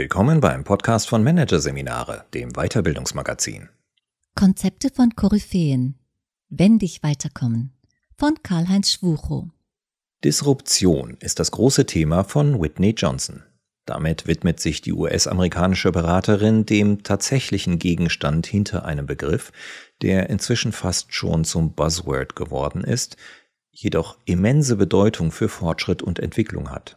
Willkommen beim Podcast von Managerseminare, dem Weiterbildungsmagazin. Konzepte von Koryphäen. Wendig weiterkommen. Von Karl-Heinz Schwuchow. Disruption ist das große Thema von Whitney Johnson. Damit widmet sich die US-amerikanische Beraterin dem tatsächlichen Gegenstand hinter einem Begriff, der inzwischen fast schon zum Buzzword geworden ist, jedoch immense Bedeutung für Fortschritt und Entwicklung hat.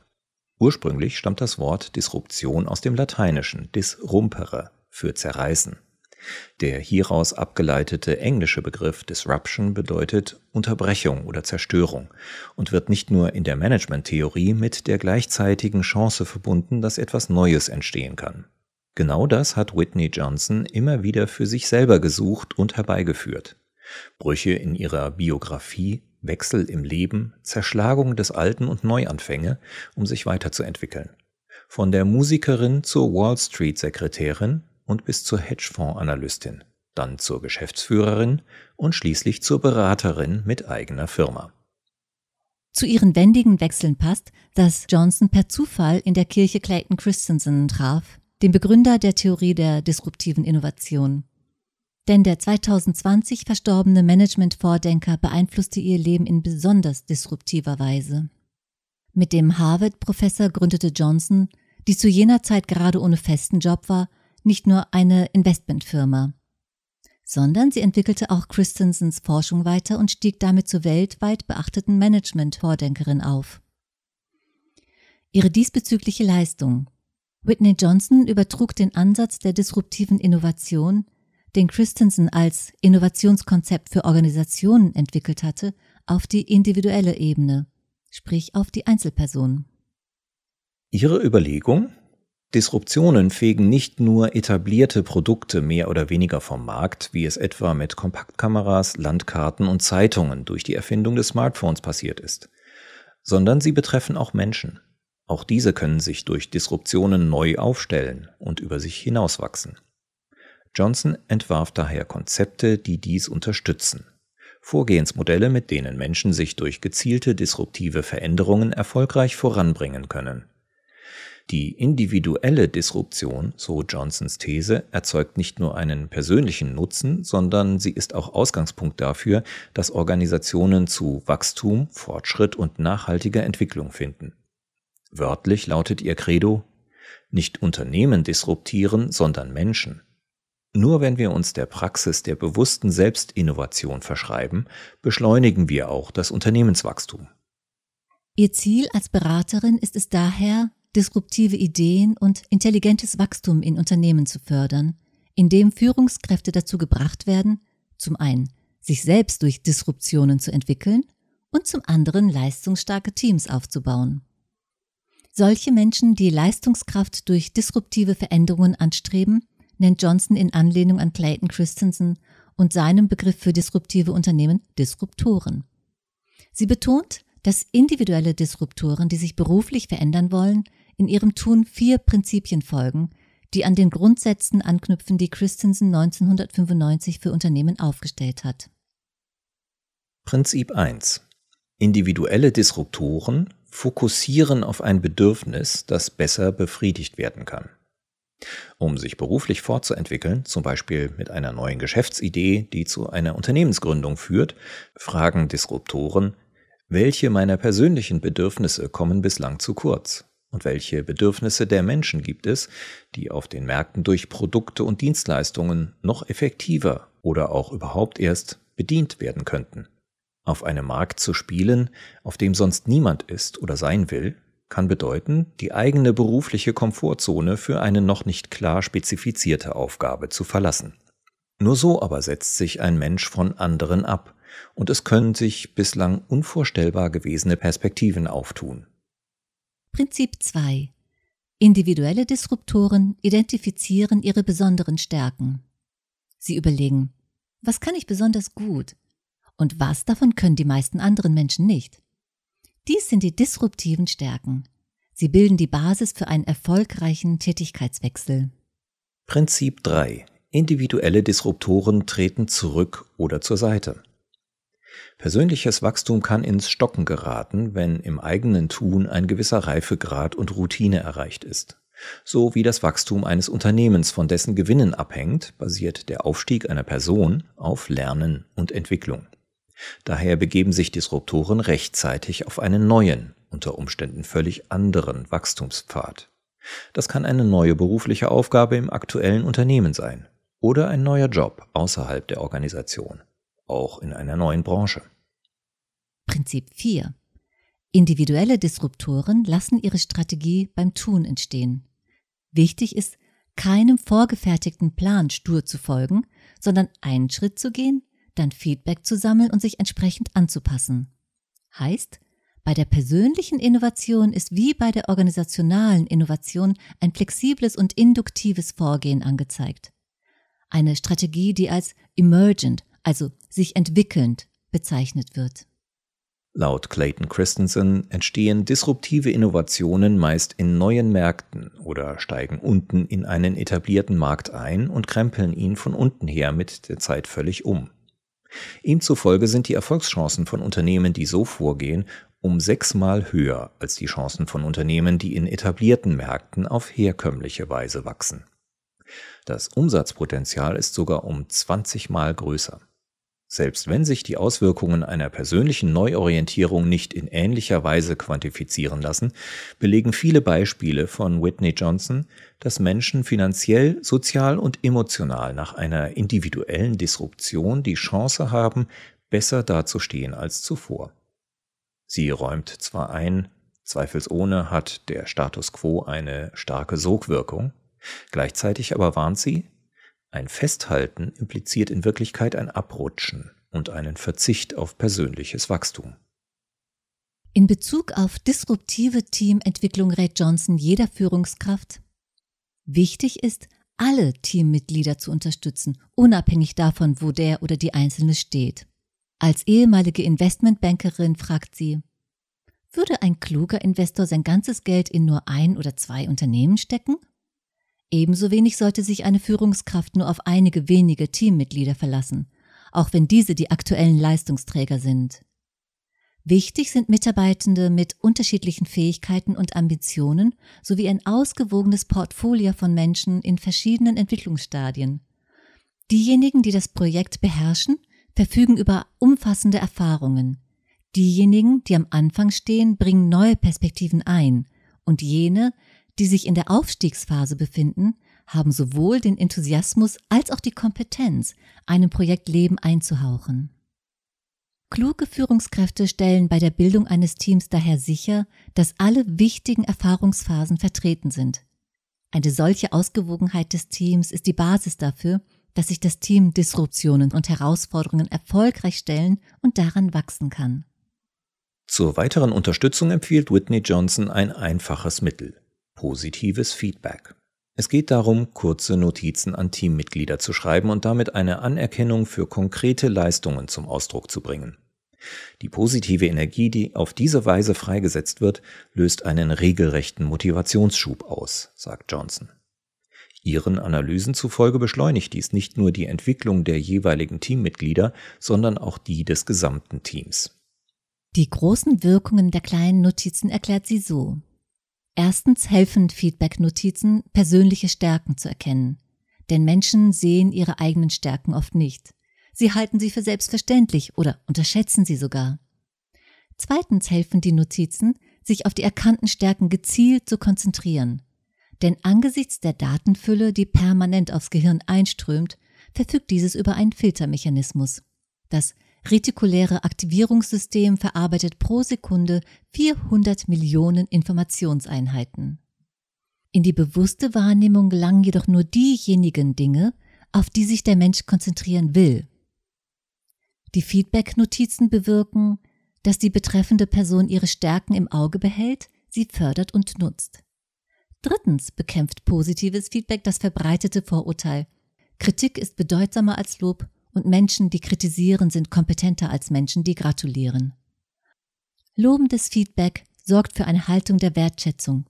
Ursprünglich stammt das Wort Disruption aus dem Lateinischen disrumpere für zerreißen. Der hieraus abgeleitete englische Begriff Disruption bedeutet Unterbrechung oder Zerstörung und wird nicht nur in der Managementtheorie mit der gleichzeitigen Chance verbunden, dass etwas Neues entstehen kann. Genau das hat Whitney Johnson immer wieder für sich selber gesucht und herbeigeführt. Brüche in ihrer Biografie Wechsel im Leben, Zerschlagung des Alten und Neuanfänge, um sich weiterzuentwickeln. Von der Musikerin zur Wall Street Sekretärin und bis zur Hedgefonds-Analystin, dann zur Geschäftsführerin und schließlich zur Beraterin mit eigener Firma. Zu ihren wendigen Wechseln passt, dass Johnson per Zufall in der Kirche Clayton Christensen traf, dem Begründer der Theorie der disruptiven Innovation. Denn der 2020 verstorbene Management-Vordenker beeinflusste ihr Leben in besonders disruptiver Weise. Mit dem Harvard-Professor gründete Johnson, die zu jener Zeit gerade ohne festen Job war, nicht nur eine Investmentfirma, sondern sie entwickelte auch Christensens Forschung weiter und stieg damit zur weltweit beachteten Management-Vordenkerin auf. Ihre diesbezügliche Leistung. Whitney Johnson übertrug den Ansatz der disruptiven Innovation den Christensen als Innovationskonzept für Organisationen entwickelt hatte, auf die individuelle Ebene, sprich auf die Einzelperson. Ihre Überlegung? Disruptionen fegen nicht nur etablierte Produkte mehr oder weniger vom Markt, wie es etwa mit Kompaktkameras, Landkarten und Zeitungen durch die Erfindung des Smartphones passiert ist, sondern sie betreffen auch Menschen. Auch diese können sich durch Disruptionen neu aufstellen und über sich hinauswachsen. Johnson entwarf daher Konzepte, die dies unterstützen. Vorgehensmodelle, mit denen Menschen sich durch gezielte disruptive Veränderungen erfolgreich voranbringen können. Die individuelle Disruption, so Johnsons These, erzeugt nicht nur einen persönlichen Nutzen, sondern sie ist auch Ausgangspunkt dafür, dass Organisationen zu Wachstum, Fortschritt und nachhaltiger Entwicklung finden. Wörtlich lautet ihr Credo nicht Unternehmen disruptieren, sondern Menschen. Nur wenn wir uns der Praxis der bewussten Selbstinnovation verschreiben, beschleunigen wir auch das Unternehmenswachstum. Ihr Ziel als Beraterin ist es daher, disruptive Ideen und intelligentes Wachstum in Unternehmen zu fördern, indem Führungskräfte dazu gebracht werden, zum einen sich selbst durch Disruptionen zu entwickeln und zum anderen leistungsstarke Teams aufzubauen. Solche Menschen, die Leistungskraft durch disruptive Veränderungen anstreben, nennt Johnson in Anlehnung an Clayton Christensen und seinem Begriff für disruptive Unternehmen Disruptoren. Sie betont, dass individuelle Disruptoren, die sich beruflich verändern wollen, in ihrem Tun vier Prinzipien folgen, die an den Grundsätzen anknüpfen, die Christensen 1995 für Unternehmen aufgestellt hat. Prinzip 1. Individuelle Disruptoren fokussieren auf ein Bedürfnis, das besser befriedigt werden kann. Um sich beruflich fortzuentwickeln, zum Beispiel mit einer neuen Geschäftsidee, die zu einer Unternehmensgründung führt, fragen Disruptoren, welche meiner persönlichen Bedürfnisse kommen bislang zu kurz? Und welche Bedürfnisse der Menschen gibt es, die auf den Märkten durch Produkte und Dienstleistungen noch effektiver oder auch überhaupt erst bedient werden könnten? Auf einem Markt zu spielen, auf dem sonst niemand ist oder sein will, kann bedeuten, die eigene berufliche Komfortzone für eine noch nicht klar spezifizierte Aufgabe zu verlassen. Nur so aber setzt sich ein Mensch von anderen ab, und es können sich bislang unvorstellbar gewesene Perspektiven auftun. Prinzip 2 Individuelle Disruptoren identifizieren ihre besonderen Stärken. Sie überlegen, was kann ich besonders gut und was davon können die meisten anderen Menschen nicht. Dies sind die disruptiven Stärken. Sie bilden die Basis für einen erfolgreichen Tätigkeitswechsel. Prinzip 3. Individuelle Disruptoren treten zurück oder zur Seite. Persönliches Wachstum kann ins Stocken geraten, wenn im eigenen Tun ein gewisser Reifegrad und Routine erreicht ist. So wie das Wachstum eines Unternehmens von dessen Gewinnen abhängt, basiert der Aufstieg einer Person auf Lernen und Entwicklung. Daher begeben sich Disruptoren rechtzeitig auf einen neuen, unter Umständen völlig anderen Wachstumspfad. Das kann eine neue berufliche Aufgabe im aktuellen Unternehmen sein oder ein neuer Job außerhalb der Organisation, auch in einer neuen Branche. Prinzip 4. Individuelle Disruptoren lassen ihre Strategie beim Tun entstehen. Wichtig ist, keinem vorgefertigten Plan stur zu folgen, sondern einen Schritt zu gehen, dann Feedback zu sammeln und sich entsprechend anzupassen. Heißt, bei der persönlichen Innovation ist wie bei der organisationalen Innovation ein flexibles und induktives Vorgehen angezeigt. Eine Strategie, die als emergent, also sich entwickelnd, bezeichnet wird. Laut Clayton Christensen entstehen disruptive Innovationen meist in neuen Märkten oder steigen unten in einen etablierten Markt ein und krempeln ihn von unten her mit der Zeit völlig um. Ihm zufolge sind die Erfolgschancen von Unternehmen, die so vorgehen, um sechsmal höher als die Chancen von Unternehmen, die in etablierten Märkten auf herkömmliche Weise wachsen. Das Umsatzpotenzial ist sogar um 20 Mal größer. Selbst wenn sich die Auswirkungen einer persönlichen Neuorientierung nicht in ähnlicher Weise quantifizieren lassen, belegen viele Beispiele von Whitney Johnson, dass Menschen finanziell, sozial und emotional nach einer individuellen Disruption die Chance haben, besser dazustehen als zuvor. Sie räumt zwar ein, zweifelsohne hat der Status quo eine starke Sogwirkung, gleichzeitig aber warnt sie, ein Festhalten impliziert in Wirklichkeit ein Abrutschen und einen Verzicht auf persönliches Wachstum. In Bezug auf disruptive Teamentwicklung rät Johnson jeder Führungskraft, wichtig ist, alle Teammitglieder zu unterstützen, unabhängig davon, wo der oder die Einzelne steht. Als ehemalige Investmentbankerin fragt sie, würde ein kluger Investor sein ganzes Geld in nur ein oder zwei Unternehmen stecken Ebenso wenig sollte sich eine Führungskraft nur auf einige wenige Teammitglieder verlassen, auch wenn diese die aktuellen Leistungsträger sind. Wichtig sind Mitarbeitende mit unterschiedlichen Fähigkeiten und Ambitionen sowie ein ausgewogenes Portfolio von Menschen in verschiedenen Entwicklungsstadien. Diejenigen, die das Projekt beherrschen, verfügen über umfassende Erfahrungen. Diejenigen, die am Anfang stehen, bringen neue Perspektiven ein und jene, die sich in der Aufstiegsphase befinden, haben sowohl den Enthusiasmus als auch die Kompetenz, einem Projekt Leben einzuhauchen. Kluge Führungskräfte stellen bei der Bildung eines Teams daher sicher, dass alle wichtigen Erfahrungsphasen vertreten sind. Eine solche Ausgewogenheit des Teams ist die Basis dafür, dass sich das Team Disruptionen und Herausforderungen erfolgreich stellen und daran wachsen kann. Zur weiteren Unterstützung empfiehlt Whitney Johnson ein einfaches Mittel positives Feedback. Es geht darum, kurze Notizen an Teammitglieder zu schreiben und damit eine Anerkennung für konkrete Leistungen zum Ausdruck zu bringen. Die positive Energie, die auf diese Weise freigesetzt wird, löst einen regelrechten Motivationsschub aus, sagt Johnson. Ihren Analysen zufolge beschleunigt dies nicht nur die Entwicklung der jeweiligen Teammitglieder, sondern auch die des gesamten Teams. Die großen Wirkungen der kleinen Notizen erklärt sie so. Erstens helfen Feedback-Notizen, persönliche Stärken zu erkennen. Denn Menschen sehen ihre eigenen Stärken oft nicht. Sie halten sie für selbstverständlich oder unterschätzen sie sogar. Zweitens helfen die Notizen, sich auf die erkannten Stärken gezielt zu konzentrieren. Denn angesichts der Datenfülle, die permanent aufs Gehirn einströmt, verfügt dieses über einen Filtermechanismus. Das retikuläre Aktivierungssystem verarbeitet pro Sekunde 400 Millionen Informationseinheiten. In die bewusste Wahrnehmung gelangen jedoch nur diejenigen Dinge, auf die sich der Mensch konzentrieren will. Die Feedback-Notizen bewirken, dass die betreffende Person ihre Stärken im Auge behält, sie fördert und nutzt. Drittens bekämpft positives Feedback das verbreitete Vorurteil. Kritik ist bedeutsamer als Lob und Menschen, die kritisieren, sind kompetenter als Menschen, die gratulieren. Lobendes Feedback sorgt für eine Haltung der Wertschätzung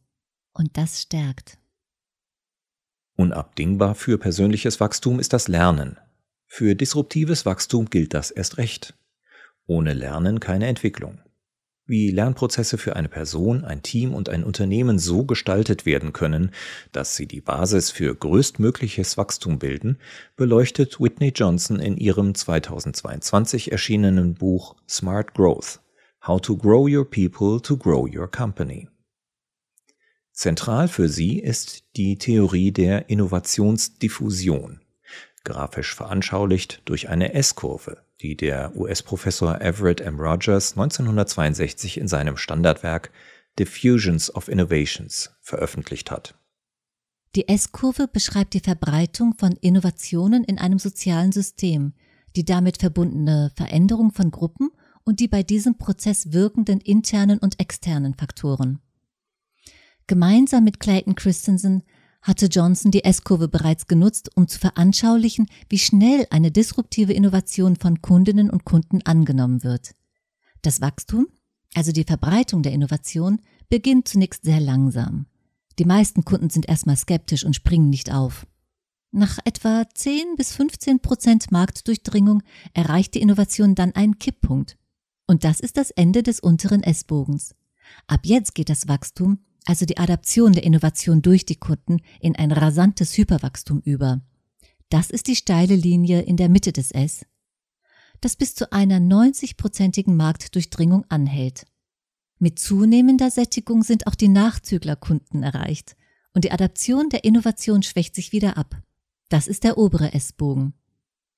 und das stärkt. Unabdingbar für persönliches Wachstum ist das Lernen. Für disruptives Wachstum gilt das erst recht. Ohne Lernen keine Entwicklung. Wie Lernprozesse für eine Person, ein Team und ein Unternehmen so gestaltet werden können, dass sie die Basis für größtmögliches Wachstum bilden, beleuchtet Whitney Johnson in ihrem 2022 erschienenen Buch Smart Growth How to Grow Your People to Grow Your Company. Zentral für sie ist die Theorie der Innovationsdiffusion, grafisch veranschaulicht durch eine S-Kurve, die der US-Professor Everett M. Rogers 1962 in seinem Standardwerk Diffusions of Innovations veröffentlicht hat. Die S-Kurve beschreibt die Verbreitung von Innovationen in einem sozialen System, die damit verbundene Veränderung von Gruppen und die bei diesem Prozess wirkenden internen und externen Faktoren. Gemeinsam mit Clayton Christensen hatte Johnson die S-Kurve bereits genutzt, um zu veranschaulichen, wie schnell eine disruptive Innovation von Kundinnen und Kunden angenommen wird. Das Wachstum, also die Verbreitung der Innovation, beginnt zunächst sehr langsam. Die meisten Kunden sind erstmal skeptisch und springen nicht auf. Nach etwa 10 bis 15 Prozent Marktdurchdringung erreicht die Innovation dann einen Kipppunkt. Und das ist das Ende des unteren S-Bogens. Ab jetzt geht das Wachstum also die Adaption der Innovation durch die Kunden, in ein rasantes Hyperwachstum über. Das ist die steile Linie in der Mitte des S, das bis zu einer 90-prozentigen Marktdurchdringung anhält. Mit zunehmender Sättigung sind auch die Nachzüglerkunden erreicht und die Adaption der Innovation schwächt sich wieder ab. Das ist der obere S-Bogen.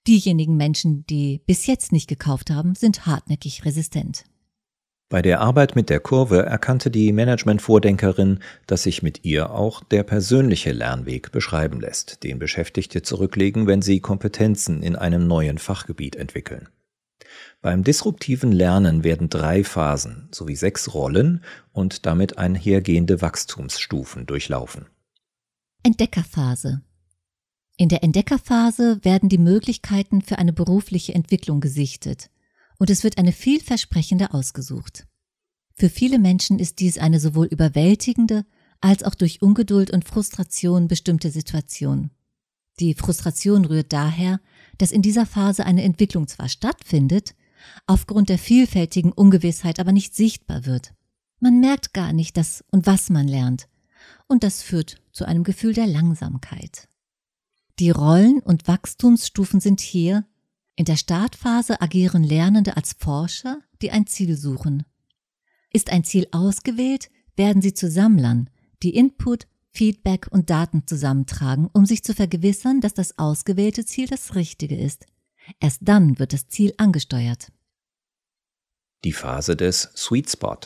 Diejenigen Menschen, die bis jetzt nicht gekauft haben, sind hartnäckig resistent. Bei der Arbeit mit der Kurve erkannte die Management-Vordenkerin, dass sich mit ihr auch der persönliche Lernweg beschreiben lässt, den Beschäftigte zurücklegen, wenn sie Kompetenzen in einem neuen Fachgebiet entwickeln. Beim disruptiven Lernen werden drei Phasen sowie sechs Rollen und damit einhergehende Wachstumsstufen durchlaufen. Entdeckerphase In der Entdeckerphase werden die Möglichkeiten für eine berufliche Entwicklung gesichtet und es wird eine vielversprechende ausgesucht. Für viele Menschen ist dies eine sowohl überwältigende als auch durch Ungeduld und Frustration bestimmte Situation. Die Frustration rührt daher, dass in dieser Phase eine Entwicklung zwar stattfindet, aufgrund der vielfältigen Ungewissheit aber nicht sichtbar wird. Man merkt gar nicht, dass und was man lernt, und das führt zu einem Gefühl der Langsamkeit. Die Rollen und Wachstumsstufen sind hier in der Startphase agieren Lernende als Forscher, die ein Ziel suchen. Ist ein Ziel ausgewählt, werden sie zu Sammlern, die Input, Feedback und Daten zusammentragen, um sich zu vergewissern, dass das ausgewählte Ziel das richtige ist. Erst dann wird das Ziel angesteuert. Die Phase des Sweet Spot.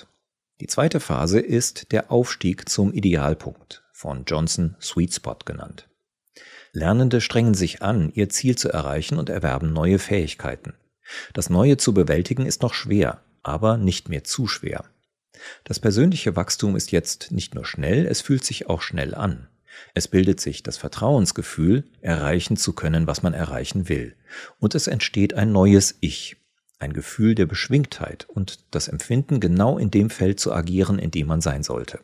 Die zweite Phase ist der Aufstieg zum Idealpunkt, von Johnson Sweet Spot genannt. Lernende strengen sich an, ihr Ziel zu erreichen und erwerben neue Fähigkeiten. Das Neue zu bewältigen ist noch schwer, aber nicht mehr zu schwer. Das persönliche Wachstum ist jetzt nicht nur schnell, es fühlt sich auch schnell an. Es bildet sich das Vertrauensgefühl, erreichen zu können, was man erreichen will. Und es entsteht ein neues Ich, ein Gefühl der Beschwingtheit und das Empfinden, genau in dem Feld zu agieren, in dem man sein sollte.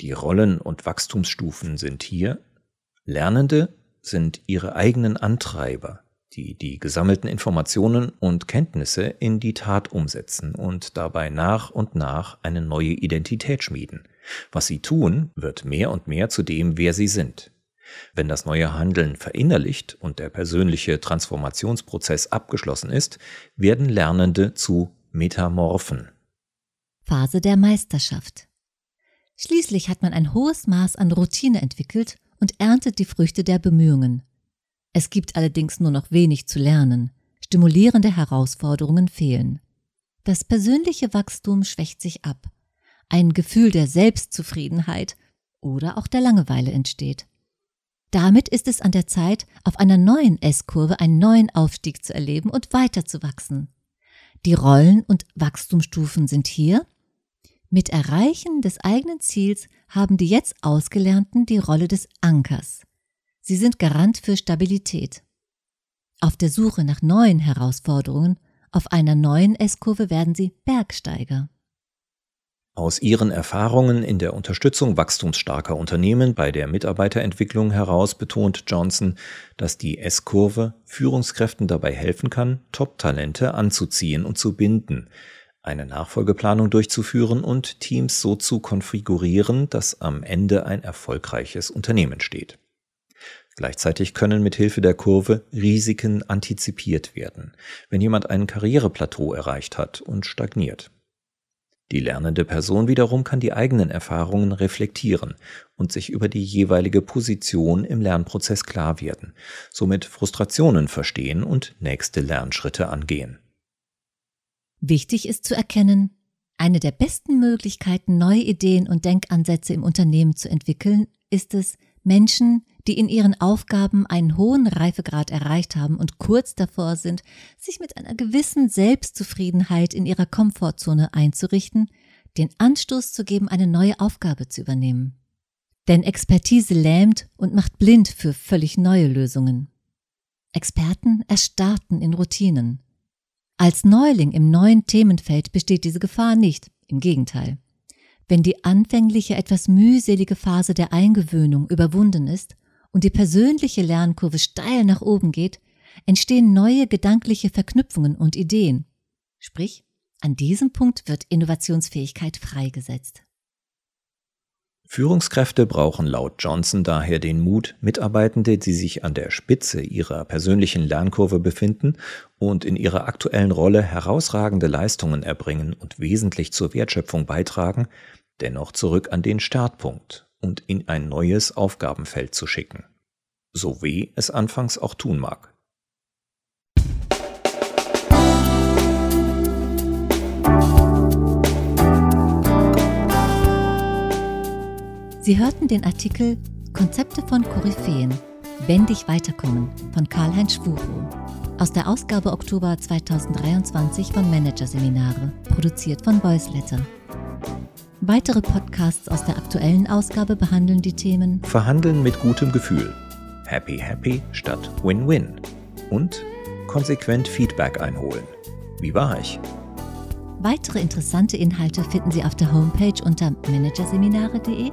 Die Rollen und Wachstumsstufen sind hier Lernende sind ihre eigenen Antreiber, die die gesammelten Informationen und Kenntnisse in die Tat umsetzen und dabei nach und nach eine neue Identität schmieden. Was sie tun, wird mehr und mehr zu dem, wer sie sind. Wenn das neue Handeln verinnerlicht und der persönliche Transformationsprozess abgeschlossen ist, werden Lernende zu Metamorphen. Phase der Meisterschaft. Schließlich hat man ein hohes Maß an Routine entwickelt und erntet die Früchte der Bemühungen. Es gibt allerdings nur noch wenig zu lernen. Stimulierende Herausforderungen fehlen. Das persönliche Wachstum schwächt sich ab. Ein Gefühl der Selbstzufriedenheit oder auch der Langeweile entsteht. Damit ist es an der Zeit, auf einer neuen S-Kurve einen neuen Aufstieg zu erleben und weiterzuwachsen. Die Rollen und Wachstumsstufen sind hier mit Erreichen des eigenen Ziels haben die jetzt Ausgelernten die Rolle des Ankers. Sie sind Garant für Stabilität. Auf der Suche nach neuen Herausforderungen, auf einer neuen S-Kurve werden sie Bergsteiger. Aus ihren Erfahrungen in der Unterstützung wachstumsstarker Unternehmen bei der Mitarbeiterentwicklung heraus betont Johnson, dass die S-Kurve Führungskräften dabei helfen kann, Top-Talente anzuziehen und zu binden, eine Nachfolgeplanung durchzuführen und Teams so zu konfigurieren, dass am Ende ein erfolgreiches Unternehmen steht. Gleichzeitig können mit Hilfe der Kurve Risiken antizipiert werden, wenn jemand ein Karriereplateau erreicht hat und stagniert. Die lernende Person wiederum kann die eigenen Erfahrungen reflektieren und sich über die jeweilige Position im Lernprozess klar werden, somit Frustrationen verstehen und nächste Lernschritte angehen. Wichtig ist zu erkennen, eine der besten Möglichkeiten, neue Ideen und Denkansätze im Unternehmen zu entwickeln, ist es, Menschen, die in ihren Aufgaben einen hohen Reifegrad erreicht haben und kurz davor sind, sich mit einer gewissen Selbstzufriedenheit in ihrer Komfortzone einzurichten, den Anstoß zu geben, eine neue Aufgabe zu übernehmen. Denn Expertise lähmt und macht blind für völlig neue Lösungen. Experten erstarrten in Routinen. Als Neuling im neuen Themenfeld besteht diese Gefahr nicht, im Gegenteil. Wenn die anfängliche etwas mühselige Phase der Eingewöhnung überwunden ist und die persönliche Lernkurve steil nach oben geht, entstehen neue gedankliche Verknüpfungen und Ideen. Sprich, an diesem Punkt wird Innovationsfähigkeit freigesetzt. Führungskräfte brauchen laut Johnson daher den Mut, Mitarbeitende, die sich an der Spitze ihrer persönlichen Lernkurve befinden und in ihrer aktuellen Rolle herausragende Leistungen erbringen und wesentlich zur Wertschöpfung beitragen, dennoch zurück an den Startpunkt und in ein neues Aufgabenfeld zu schicken. So weh es anfangs auch tun mag. Sie hörten den Artikel Konzepte von Koryphäen, Wendig weiterkommen von Karl-Heinz Schwuro aus der Ausgabe Oktober 2023 von Managerseminare, produziert von Voiceletter. Weitere Podcasts aus der aktuellen Ausgabe behandeln die Themen Verhandeln mit gutem Gefühl, Happy Happy statt Win-Win und konsequent Feedback einholen. Wie war ich? Weitere interessante Inhalte finden Sie auf der Homepage unter managerseminare.de